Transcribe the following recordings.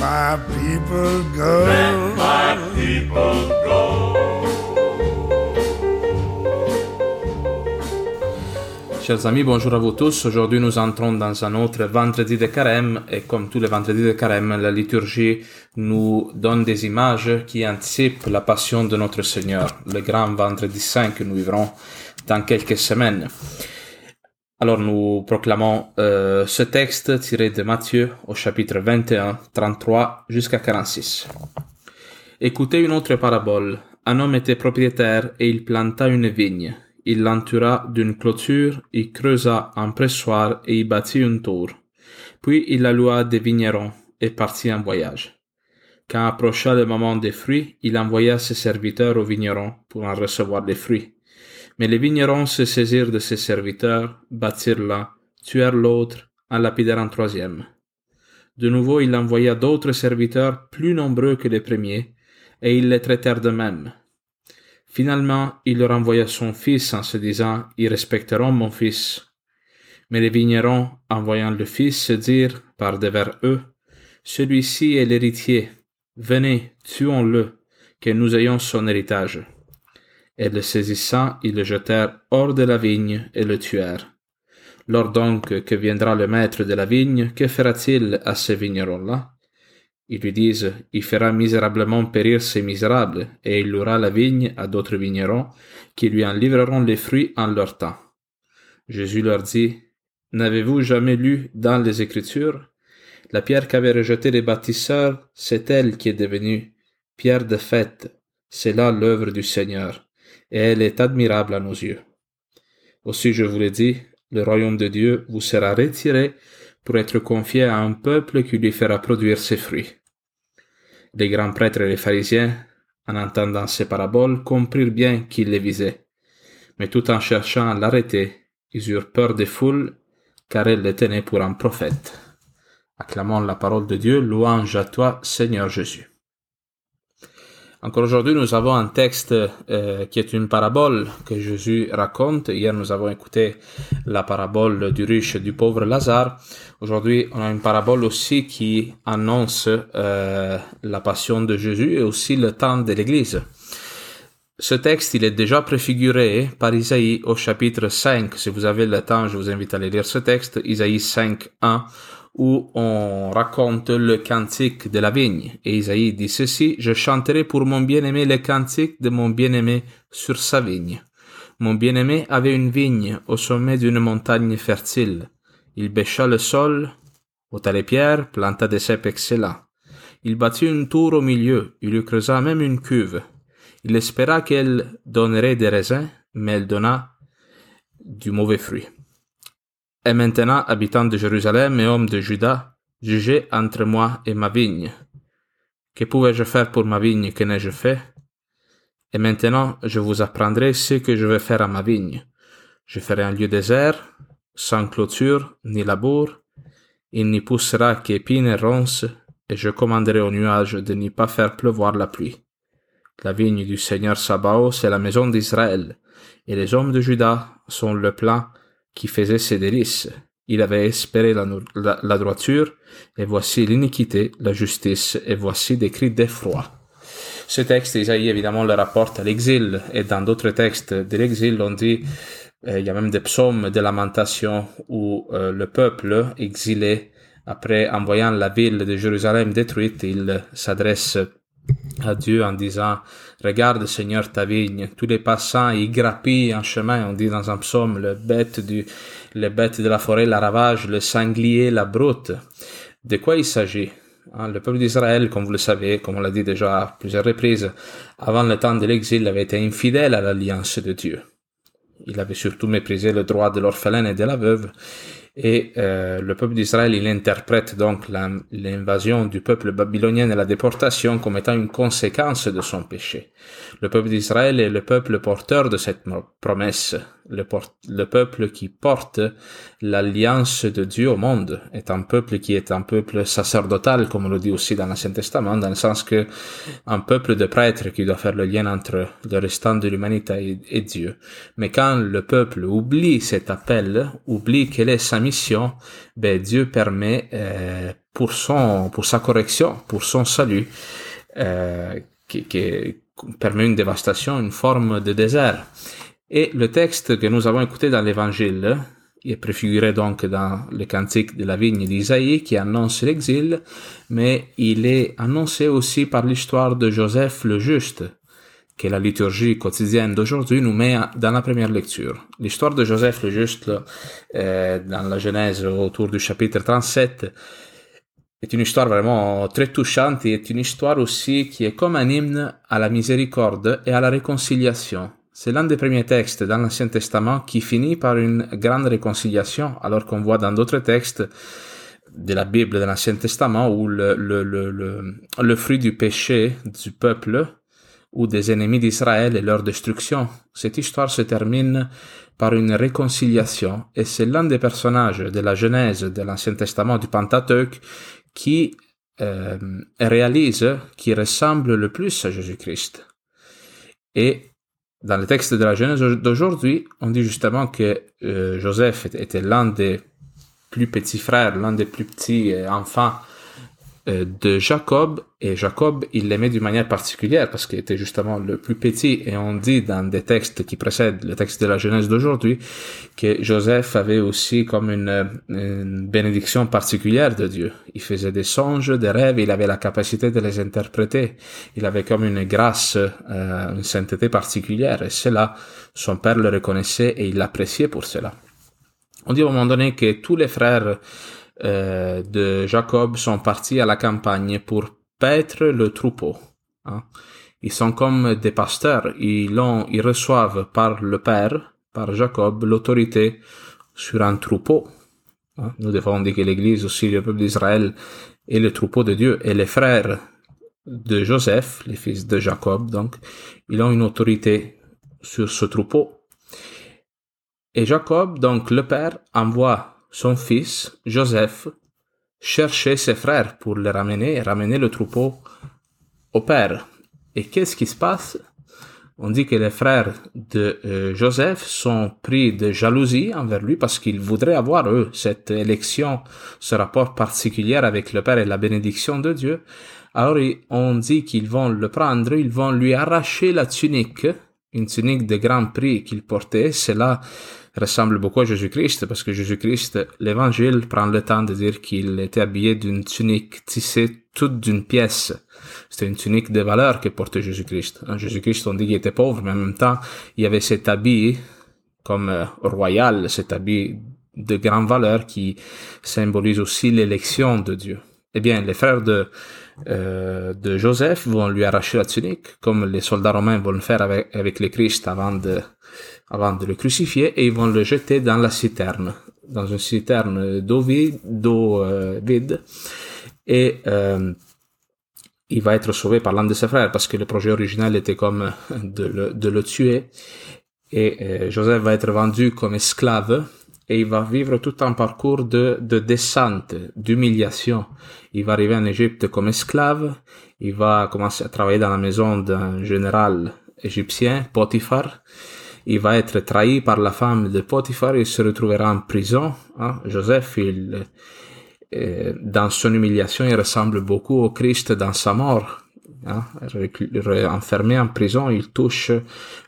my people go. my people go. Chers amis, bonjour à vous tous. Aujourd'hui, nous entrons dans un autre vendredi de carême et comme tous les vendredis de carême, la liturgie nous donne des images qui anticipent la passion de notre Seigneur, le grand vendredi saint que nous vivrons dans quelques semaines. Alors nous proclamons euh, ce texte tiré de Matthieu au chapitre 21, 33 jusqu'à 46. Écoutez une autre parabole. Un homme était propriétaire et il planta une vigne. Il l'entoura d'une clôture, il creusa un pressoir et y bâtit une tour. Puis il la loua des vignerons et partit en voyage. Quand approcha le moment des fruits, il envoya ses serviteurs aux vignerons pour en recevoir les fruits. Mais les vignerons se saisirent de ses serviteurs, battirent l'un, tuèrent l'autre, en lapidèrent un troisième. De nouveau il envoya d'autres serviteurs plus nombreux que les premiers, et ils les traitèrent de même. Finalement, il leur envoya son fils en se disant, Ils respecteront mon fils. Mais les vignerons, en voyant le fils, se dirent, par devers eux, Celui-ci est l'héritier. Venez, tuons-le, que nous ayons son héritage. Et le saisissant, ils le jetèrent hors de la vigne et le tuèrent. Lors donc que viendra le maître de la vigne, que fera-t-il à ces vignerons-là? Ils lui disent, il fera misérablement périr ces misérables, et il louera la vigne à d'autres vignerons, qui lui en livreront les fruits en leur temps. Jésus leur dit, N'avez-vous jamais lu dans les Écritures? La pierre qu'avaient rejetée les bâtisseurs, c'est elle qui est devenue pierre de fête. C'est là l'œuvre du Seigneur, et elle est admirable à nos yeux. Aussi je vous l'ai dit, le royaume de Dieu vous sera retiré pour être confié à un peuple qui lui fera produire ses fruits. Les grands prêtres et les pharisiens, en entendant ces paraboles, comprirent bien qu'il les visait. Mais tout en cherchant à l'arrêter, ils eurent peur des foules, car elles le tenaient pour un prophète. Acclamons la parole de Dieu, louange à toi, Seigneur Jésus. Encore aujourd'hui, nous avons un texte euh, qui est une parabole que Jésus raconte. Hier, nous avons écouté la parabole du riche et du pauvre Lazare. Aujourd'hui, on a une parabole aussi qui annonce euh, la passion de Jésus et aussi le temps de l'Église. Ce texte, il est déjà préfiguré par Isaïe au chapitre 5. Si vous avez le temps, je vous invite à aller lire ce texte, Isaïe 5, 1 où on raconte le cantique de la vigne. Et Isaïe dit ceci, je chanterai pour mon bien-aimé le cantique de mon bien-aimé sur sa vigne. Mon bien-aimé avait une vigne au sommet d'une montagne fertile. Il bêcha le sol, ôta les pierres, planta des cèpes excellents. Il bâtit une tour au milieu, il lui creusa même une cuve. Il espéra qu'elle donnerait des raisins, mais elle donna du mauvais fruit. Et maintenant, habitants de Jérusalem et hommes de Juda, jugez entre moi et ma vigne. Que pouvais-je faire pour ma vigne? Que n'ai-je fait? Et maintenant, je vous apprendrai ce que je vais faire à ma vigne. Je ferai un lieu désert, sans clôture, ni labour. Il n'y poussera qu'épines et ronces, et je commanderai aux nuages de n'y pas faire pleuvoir la pluie. La vigne du Seigneur Sabaoth, c'est la maison d'Israël, et les hommes de Juda sont le plan qui faisait ses délices. Il avait espéré la, la, la droiture, et voici l'iniquité, la justice, et voici des cris d'effroi. Ce texte, Isaïe, évidemment, le rapporte à l'exil, et dans d'autres textes de l'exil, on dit, euh, il y a même des psaumes de lamentation où euh, le peuple exilé, après en voyant la ville de Jérusalem détruite, il s'adresse à Dieu en disant Regarde Seigneur ta vigne, tous les passants y grappillent en chemin, on dit dans un psaume, le bête du, les bêtes de la forêt la ravage, le sanglier la broute. De quoi il s'agit? Hein, Le peuple d'Israël, comme vous le savez, comme on l'a dit déjà à plusieurs reprises, avant le temps de l'exil, avait été infidèle à l'alliance de Dieu. Il avait surtout méprisé le droit de l'orphelin et de la veuve, Et euh, le peuple d'Israël, il interprète donc l'invasion du peuple babylonien et la déportation comme étant une conséquence de son péché. Le peuple d'Israël est le peuple porteur de cette promesse, le, le peuple qui porte l'alliance de Dieu au monde, est un peuple qui est un peuple sacerdotal, comme on le dit aussi dans l'Ancien Testament, dans le sens que un peuple de prêtres qui doit faire le lien entre le restant de l'humanité et, Dieu. Mais quand le peuple oublie cet appel, oublie quelle est sa mission, ben Dieu permet euh, pour son pour sa correction, pour son salut, euh, qui, qui permet une dévastation, une forme de désert. Et le texte que nous avons écouté dans l'Évangile est préfiguré donc dans le cantique de la vigne d'Isaïe qui annonce l'exil, mais il est annoncé aussi par l'histoire de Joseph le Juste, que la liturgie quotidienne d'aujourd'hui nous met dans la première lecture. L'histoire de Joseph le Juste, euh, dans la Genèse autour du chapitre 37, est une histoire vraiment très touchante et est une histoire aussi qui est comme un hymne à la miséricorde et à la réconciliation. C'est l'un des premiers textes dans l'Ancien Testament qui finit par une grande réconciliation, alors qu'on voit dans d'autres textes de la Bible de l'Ancien Testament où le, le, le, le, fruit du péché du peuple ou des ennemis d'Israël et leur destruction. Cette histoire se termine par une réconciliation et c'est l'un des personnages de la Genèse de l'Ancien Testament du Pentateuque qui euh, réalise, qui ressemble le plus à Jésus-Christ. Et dans le texte de la Genèse d'aujourd'hui, on dit justement que euh, Joseph était l'un des plus petits frères, l'un des plus petits euh, enfants de Jacob et Jacob il l'aimait d'une manière particulière parce qu'il était justement le plus petit et on dit dans des textes qui précèdent le texte de la Genèse d'aujourd'hui que Joseph avait aussi comme une, une, bénédiction particulière de Dieu. Il faisait des songes, des rêves, il avait la capacité de les interpréter. Il avait comme une grâce, euh, une sainteté particulière et cela, son père le reconnaissait et il l'appréciait pour cela. On dit à un moment donné que tous les frères euh, de Jacob sont partis à la campagne pour paître le troupeau. Hein. Ils sont comme des pasteurs. Ils, ont, ils reçoivent par le Père, par Jacob, l'autorité sur un troupeau. Hein. Nous devons dire que l'Église aussi, le peuple d'Israël, est le troupeau de Dieu. Et les frères de Joseph, les fils de Jacob, donc, ils ont une autorité sur ce troupeau. Et Jacob, donc le Père, envoie son fils, Joseph, cherchait ses frères pour les ramener, ramener le troupeau au père. Et qu'est-ce qui se passe? On dit que les frères de euh, Joseph sont pris de jalousie envers lui parce qu'ils voudraient avoir, eux, cette élection, ce rapport particulier avec le Père et la bénédiction de Dieu. Alors on dit qu'ils vont le prendre, ils vont lui arracher la tunique, une tunique de grand prix qu'il portait. C'est là ressemble beaucoup à Jésus-Christ parce que Jésus-Christ, l'évangile prend le temps de dire qu'il était habillé d'une tunique tissée toute d'une pièce. C'était une tunique de valeur que portait Jésus-Christ. Hein, Jésus-Christ, on dit qu'il était pauvre, mais en même temps, il y avait cet habit comme euh, royal, cet habit de grande valeur qui symbolise aussi l'élection de Dieu. Eh bien, les frères de, euh, de Joseph vont lui arracher la tunique, comme les soldats romains vont le faire avec, avec le Christ avant de, avant de le crucifier et ils vont le jeter dans la citerne, dans une citerne d'eau vide, euh, et euh, il va être sauvé par l'un de ses frères parce que le projet original était comme de le, tuer. Et euh, Joseph va être vendu comme esclave et il va vivre tout un parcours de descente, d'humiliation. Il va arriver en Égypte comme esclave, il va commencer à travailler dans la maison d'un général égyptien, Potiphar, il va être trahi par la femme de Potiphar, il se retrouvera en prison. Hein. Joseph, il, euh, dans son humiliation, il ressemble beaucoup au Christ dans sa mort. Hein. Enfermé en prison, il touche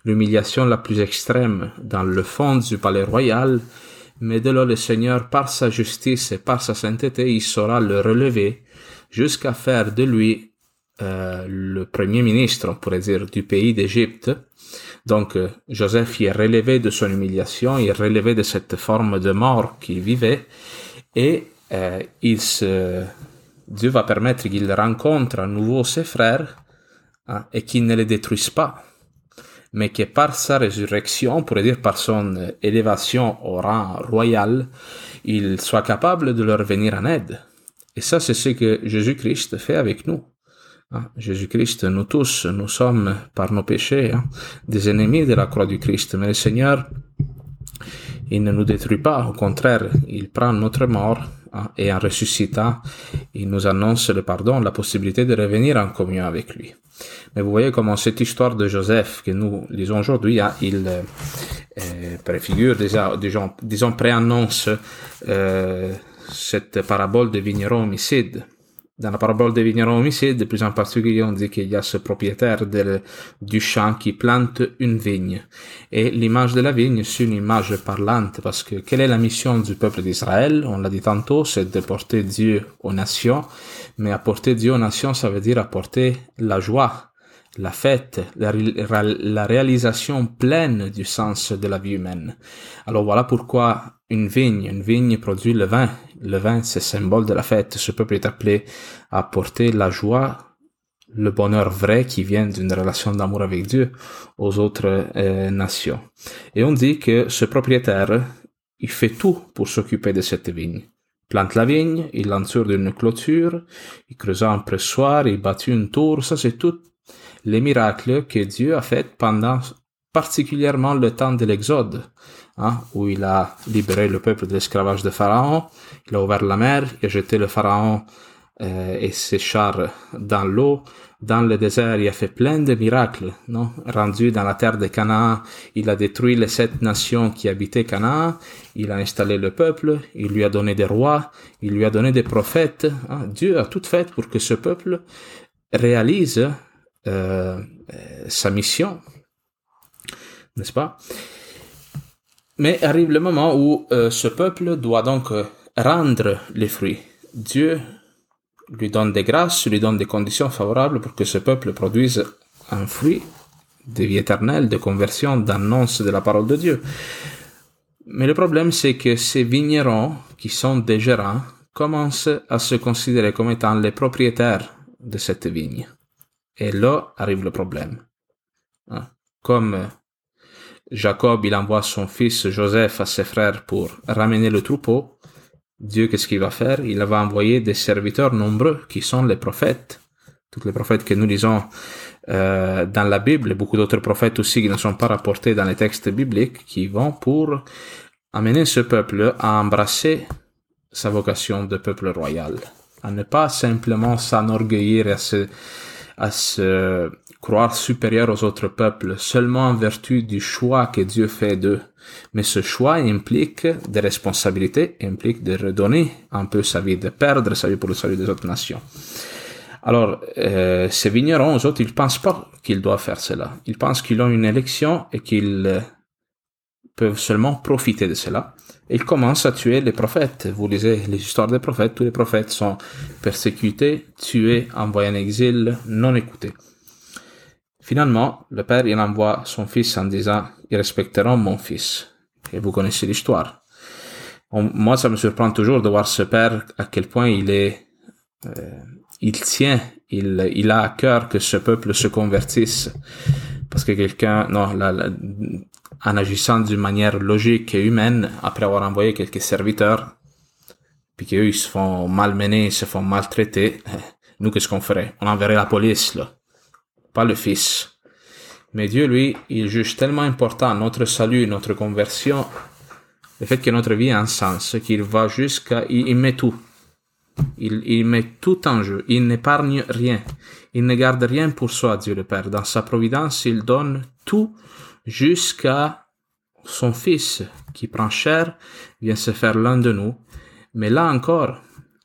l'humiliation la plus extrême dans le fond du palais royal, mais de là le Seigneur, par sa justice et par sa sainteté, il saura le relever jusqu'à faire de lui le premier ministre, on pourrait dire, du pays d'Égypte. Donc euh, Joseph y est relevé de son humiliation, il est relevé de cette forme de mort qu'il vivait, et euh, il se, Dieu va permettre qu'il rencontre à nouveau ses frères hein, et qu'il ne les détruise pas. mais que par sa résurrection, on pourrait dire par son élévation au rang royal, il soit capable de leur venir en aide. Et ça, c'est ce que Jésus-Christ fait avec nous. Jésus-Christ, nous tous, nous sommes par nos péchés des ennemis de la croix du Christ, mais le Seigneur, il ne nous détruit pas, au contraire, il prend notre mort hein, et en ressuscitant, il nous annonce le pardon, la possibilité de revenir en communion avec lui. Mais vous voyez comment cette histoire de Joseph que nous lisons aujourd'hui, il euh, euh, préfigure déjà, disons, disons préannonce euh, cette parabole de vigneron homicide dans la parabole des vignerons homicides, plus en particulier, on dit qu'il y a ce propriétaire du champ qui plante une vigne. Et l'image de la vigne, c'est une image parlante parce que quelle est la mission du peuple d'Israël? On l'a dit tantôt, c'est de porter Dieu aux nations. Mais apporter Dieu aux nations, ça veut dire apporter la joie, la fête, la, la, réalisation pleine du sens de la vie humaine. Alors voilà pourquoi une vigne, une vigne produit le vin. Le vin, c'est symbole de la fête. Ce peuple est appelé à apporter la joie, le bonheur vrai qui vient d'une relation d'amour avec Dieu aux autres euh, nations. Et on dit que ce propriétaire, il fait tout pour s'occuper de cette vigne plante la vigne, il l'entoure d'une clôture, il creuse un pressoir, il bâtit une tour, ça c'est tout les miracles que Dieu a fait pendant particulièrement le temps de l'Exode, hein, où il a libéré le peuple de l'esclavage de Pharaon, il a ouvert la mer, il a jeté le Pharaon euh, et ses chars dans l'eau. Dans le désert, il a fait plein de miracles, non? Rendu dans la terre de Canaan, il a détruit les sept nations qui habitaient Canaan, il a installé le peuple, il lui a donné des rois, il lui a donné des prophètes. Hein. Dieu a tout fait pour que ce peuple réalise euh, sa mission, n'est-ce pas? Mais arrive le moment où euh, ce peuple doit donc euh, rendre les fruits. Dieu lui donne des grâces, lui donne des conditions favorables pour que ce peuple produise un fruit de vie éternelle, de conversion, d'annonce de la parole de Dieu. Mais le problème, c'est que ces vignerons, qui sont des gérants, commencent à se considérer comme étant les propriétaires de cette vigne. Et là arrive le problème. Hein. Comme euh, Jacob, il envoie son fils Joseph à ses frères pour ramener le troupeau, Dieu, qu'est-ce qu'il va faire? Il va envoyer des serviteurs nombreux qui sont les prophètes. Tous les prophètes que nous lisons euh, dans la Bible, et beaucoup d'autres prophètes aussi qui ne sont pas rapportés dans les textes bibliques, qui vont pour amener ce peuple à embrasser sa vocation de peuple royal, à ne pas simplement s'enorgueillir à à se croire supérieur aux autres peuples seulement en vertu du choix que Dieu fait d'eux. Mais ce choix implique des responsabilités, implique de redonner un peu sa vie, de perdre sa vie pour le salut des autres nations. Alors, euh, ces vignerons, eux autres, ils pensent pas qu'ils doivent faire cela. Ils pensent qu'ils ont une élection et qu'ils euh, peuvent seulement profiter de cela. Ils commencent à tuer les prophètes. Vous lisez les histoires des prophètes, tous les prophètes sont persécutés, tués, envoyés en exil, non écoutés. Finalement, le père, il envoie son fils en disant, ils respecteront mon fils. Et vous connaissez l'histoire. Moi, ça me surprend toujours de voir ce père, à quel point il est, euh, il tient, il, il a à cœur que ce peuple se convertisse. Parce que quelqu'un, non, la, en agissant d'une manière logique et humaine, après avoir envoyé quelques serviteurs, puis qu'eux, ils se font malmener, ils se font maltraiter, nous, qu'est-ce qu'on ferait? On enverrait la police, là. Pas le fils. Mais Dieu, lui, il juge tellement important notre salut, notre conversion, le fait que notre vie a un sens, qu'il va jusqu'à, il, met tout. Il, il met tout en jeu. Il n'épargne rien. Il ne garde rien pour soi, Dieu le Père. Dans sa providence, il donne tout jusqu'à son fils qui prend chair, vient se faire l'un de nous. Mais là encore,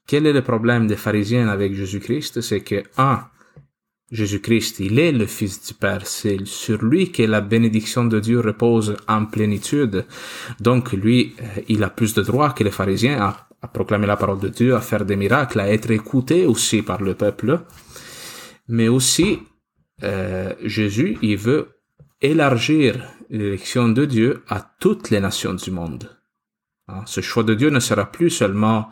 quel est le problème des pharisiens avec Jésus-Christ? C'est que, un, Jésus-Christ, il est le Fils du Père, c'est sur lui que la bénédiction de Dieu repose en plénitude. Donc lui, euh, il a plus de droits que les pharisiens à, proclamer la parole de Dieu, à faire des miracles, à être écouté aussi par le peuple. Mais aussi, euh, Jésus, il veut élargir l'élection de Dieu à toutes les nations du monde. Hein, ce choix de Dieu ne sera plus seulement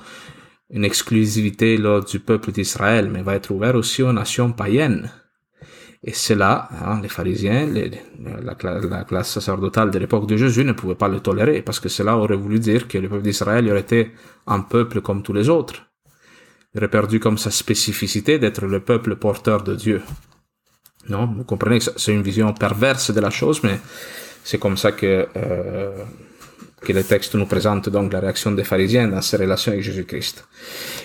une exclusivité là, du peuple d'Israël, mais va être ouvert aussi aux nations païennes. Et c'est là, hein, les pharisiens, la, la, classe sacerdotale de l'époque de Jésus ne pouvait pas le tolérer, parce que cela aurait voulu dire que le peuple d'Israël aurait été un peuple comme tous les autres. Il aurait perdu comme sa spécificité d'être le peuple porteur de Dieu. Non, vous comprenez que c'est une vision perverse de la chose, mais c'est comme ça que, euh, que le texte nous présente donc la réaction des pharisiens dans ses relations avec Jésus-Christ.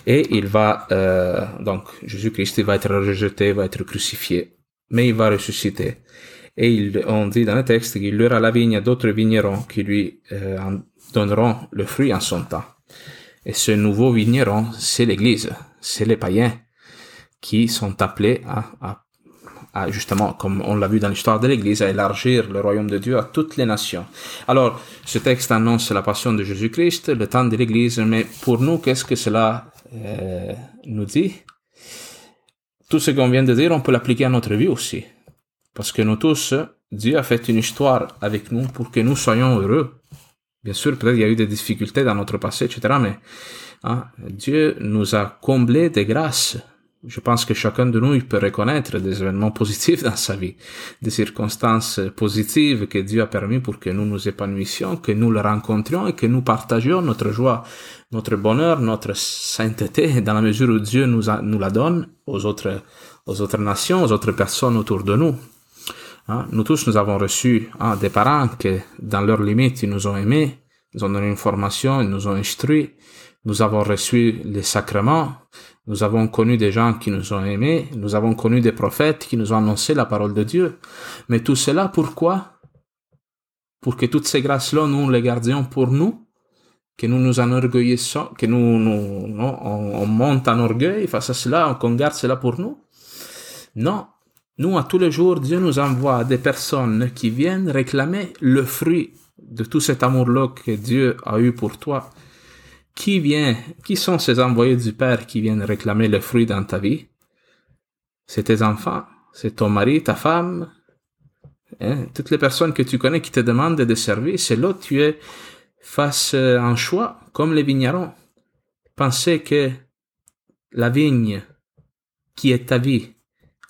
Et il va, euh, donc, Jésus-Christ, va être rejeté, va être crucifié mais il va ressusciter. Et il, on dit dans le texte qu'il y aura la vigne d'autres vignerons qui lui euh, donneront le fruit en son temps. Et ce nouveau vigneron, c'est l'Église, c'est les païens qui sont appelés à, à, à justement, comme on l'a vu dans l'histoire de l'Église, à élargir le royaume de Dieu à toutes les nations. Alors, ce texte annonce la passion de Jésus-Christ, le temps de l'Église, mais pour nous, qu'est-ce que cela euh, nous dit? Tout ce qu'on vient de dire, on peut l'appliquer à notre vie aussi. Parce que nous tous, Dieu a fait une histoire avec nous pour que nous soyons heureux. Bien sûr, peut-être il y a eu des difficultés dans notre passé, etc. Mais hein, Dieu nous a comblés de grâces je pense que chacun de nous peut reconnaître des événements positifs dans sa vie, des circonstances positives que Dieu a permis pour que nous nous épanouissions, que nous le rencontrions et que nous partagions notre joie, notre bonheur, notre sainteté dans la mesure où Dieu nous, nous la donne aux autres, aux autres nations, aux autres personnes autour de nous. Hein? Nous tous, nous avons reçu hein, des parents qui, dans leurs limites, nous ont aimés, ils ont donné une formation, ils nous ont instruits, nous avons reçu les sacrements, nous avons connu des gens qui nous ont aimés, nous avons connu des prophètes qui nous ont annoncé la parole de Dieu. Mais tout cela, pourquoi? Pour que toutes ces grâces-là, nous les gardions pour nous, que nous nous enorgueillissons, que nous, nous on, monte en orgueil face à cela, qu'on garde cela pour nous? Non. Nous, à tous les jours, Dieu nous envoie des personnes qui viennent réclamer le fruit de tout cet amour-là que Dieu a eu pour toi qui vient, qui sont ces envoyés du Père qui viennent réclamer le fruit dans ta vie? C'est tes enfants, c'est ton mari, ta femme, hein? toutes les personnes que tu connais qui te demandent de servir, c'est là tu es face à un choix, comme les vignerons. Pensez que la vigne qui est ta vie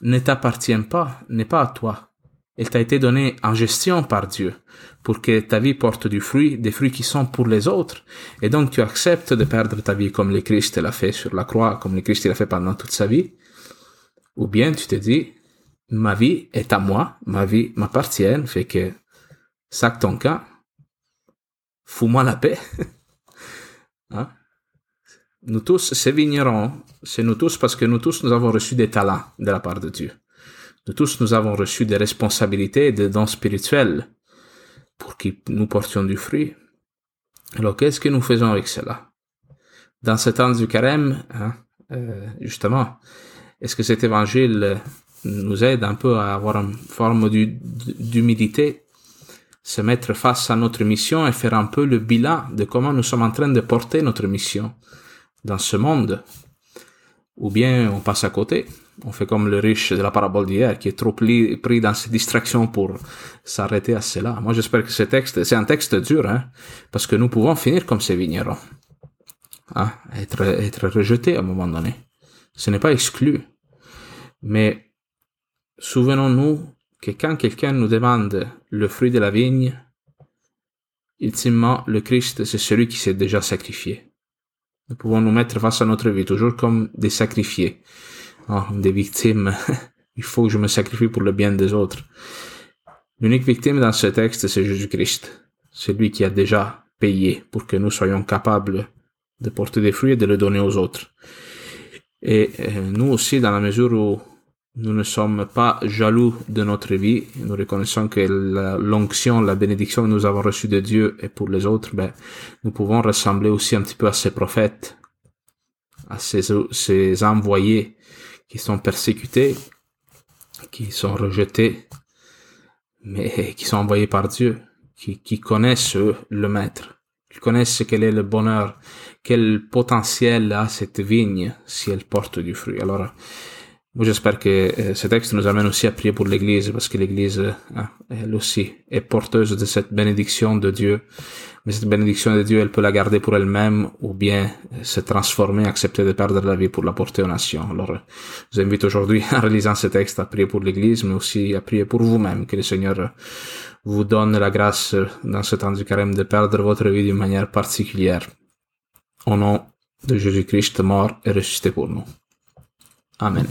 ne t'appartient pas, n'est pas à toi. Elle t'a été donnée en gestion par Dieu pour que ta vie porte du fruit, des fruits qui sont pour les autres. Et donc tu acceptes de perdre ta vie comme le Christ l'a fait sur la croix, comme le Christ l'a fait pendant toute sa vie. Ou bien tu te dis, ma vie est à moi, ma vie m'appartient, fait que sac ton cas, fous-moi la paix. hein? Nous tous, ces vignerons, c'est nous tous parce que nous tous, nous avons reçu des talents de la part de Dieu. Nous tous, nous avons reçu des responsabilités des dons spirituels pour que nous portions du fruit. Alors, qu'est-ce que nous faisons avec cela? Dans ce temps du carême, hein, euh, justement, est-ce que cet évangile nous aide un peu à avoir une forme d'humilité, se mettre face à notre mission et faire un peu le bilan de comment nous sommes en train de porter notre mission dans ce monde? Ou bien on passe à côté? On fait comme le riche de la parabole d'hier, qui est trop pris, dans ses distractions pour s'arrêter à cela. Moi, j'espère que ce texte, c'est un texte dur, hein, parce que nous pouvons finir comme ces vignerons. Hein, être, être rejetés à un moment donné. Ce n'est pas exclu. Mais souvenons-nous que quand quelqu'un nous demande le fruit de la vigne, ultimement, le Christ, c'est celui qui s'est déjà sacrifié. Nous pouvons nous mettre face à notre vie toujours comme des sacrifiés oh, des victimes. Il faut que je me sacrifie pour le bien des autres. L'unique victime dans ce texte, c'est Jésus-Christ. C'est lui qui a déjà payé pour que nous soyons capables de porter des fruits et de les donner aux autres. Et euh, nous aussi, dans la mesure où nous ne sommes pas jaloux de notre vie, nous reconnaissons que l'onction, la, bénédiction que nous avons reçue de Dieu et pour les autres, ben, nous pouvons ressembler aussi un petit peu à ces prophètes, à ces envoyés qui sont persécutés, qui sont rejetés, mais qui sont envoyés par Dieu, qui, connaissent le maître, qui connaissent quel est le bonheur, quel potentiel a cette vigne si elle porte du fruit. Alors, Moi, j'espère que euh, ce texte nous amène aussi à prier pour l'Église, parce que l'Église, hein, elle aussi, est porteuse de cette bénédiction de Dieu. Mais cette bénédiction de Dieu, elle peut la garder pour elle-même, ou bien euh, se transformer, accepter de perdre la vie pour la porter aux nations. Alors, je vous invite aujourd'hui, en réalisant ce texte, à prier pour l'Église, mais aussi à prier pour vous-même, que le Seigneur vous donne la grâce dans ce temps du carême de perdre votre vie d'une manière particulière. Au nom de Jésus-Christ mort et ressuscité pour nous. Amen.